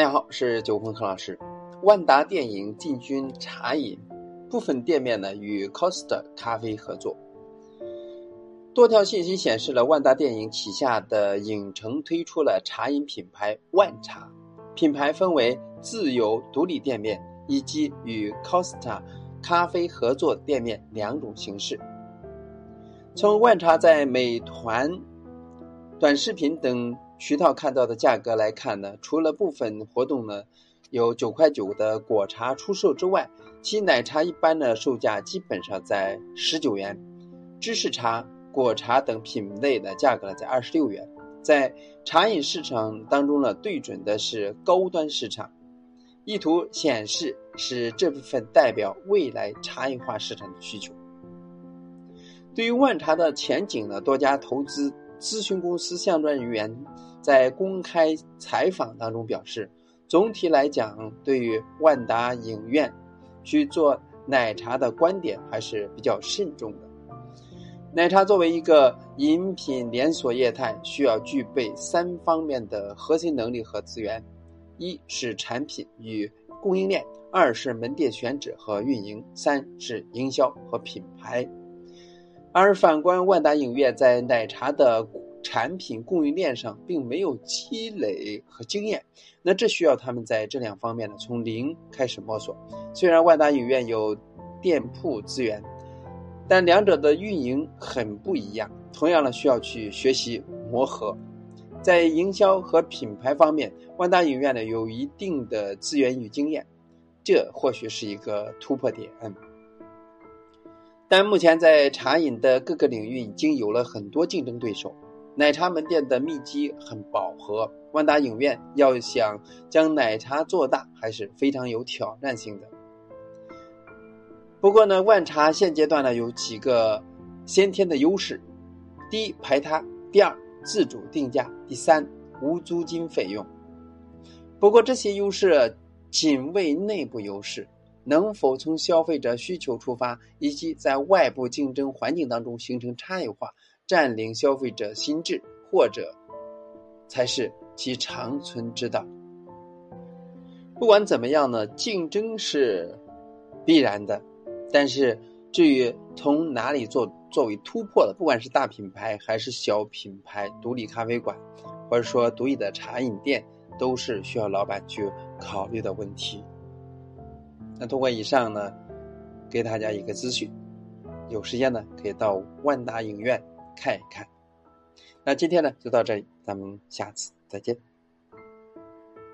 大家好，是九峰何老师。万达电影进军茶饮，部分店面呢与 Costa 咖啡合作。多条信息显示了万达电影旗下的影城推出了茶饮品牌万茶，品牌分为自由独立店面以及与 Costa 咖啡合作店面两种形式。从万茶在美团、短视频等。渠道看到的价格来看呢，除了部分活动呢有九块九的果茶出售之外，其奶茶一般的售价基本上在十九元，芝士茶、果茶等品类的价格呢在二十六元。在茶饮市场当中呢，对准的是高端市场，意图显示是这部分代表未来茶饮化市场的需求。对于万茶的前景呢，多家投资咨询公司相关人员。在公开采访当中表示，总体来讲，对于万达影院去做奶茶的观点还是比较慎重的。奶茶作为一个饮品连锁业态，需要具备三方面的核心能力和资源：一是产品与供应链，二是门店选址和运营，三是营销和品牌。而反观万达影院在奶茶的。产品供应链上并没有积累和经验，那这需要他们在这两方面呢从零开始摸索。虽然万达影院有店铺资源，但两者的运营很不一样，同样呢需要去学习磨合。在营销和品牌方面，万达影院呢有一定的资源与经验，这或许是一个突破点。但目前在茶饮的各个领域已经有了很多竞争对手。奶茶门店的密集很饱和，万达影院要想将奶茶做大，还是非常有挑战性的。不过呢，万茶现阶段呢有几个先天的优势：第一，排他；第二，自主定价；第三，无租金费用。不过这些优势仅为内部优势，能否从消费者需求出发，以及在外部竞争环境当中形成差异化？占领消费者心智，或者才是其长存之道。不管怎么样呢，竞争是必然的，但是至于从哪里做作为突破的，不管是大品牌还是小品牌、独立咖啡馆，或者说独立的茶饮店，都是需要老板去考虑的问题。那通过以上呢，给大家一个资讯，有时间呢可以到万达影院。看一看，那今天呢就到这里，咱们下次再见。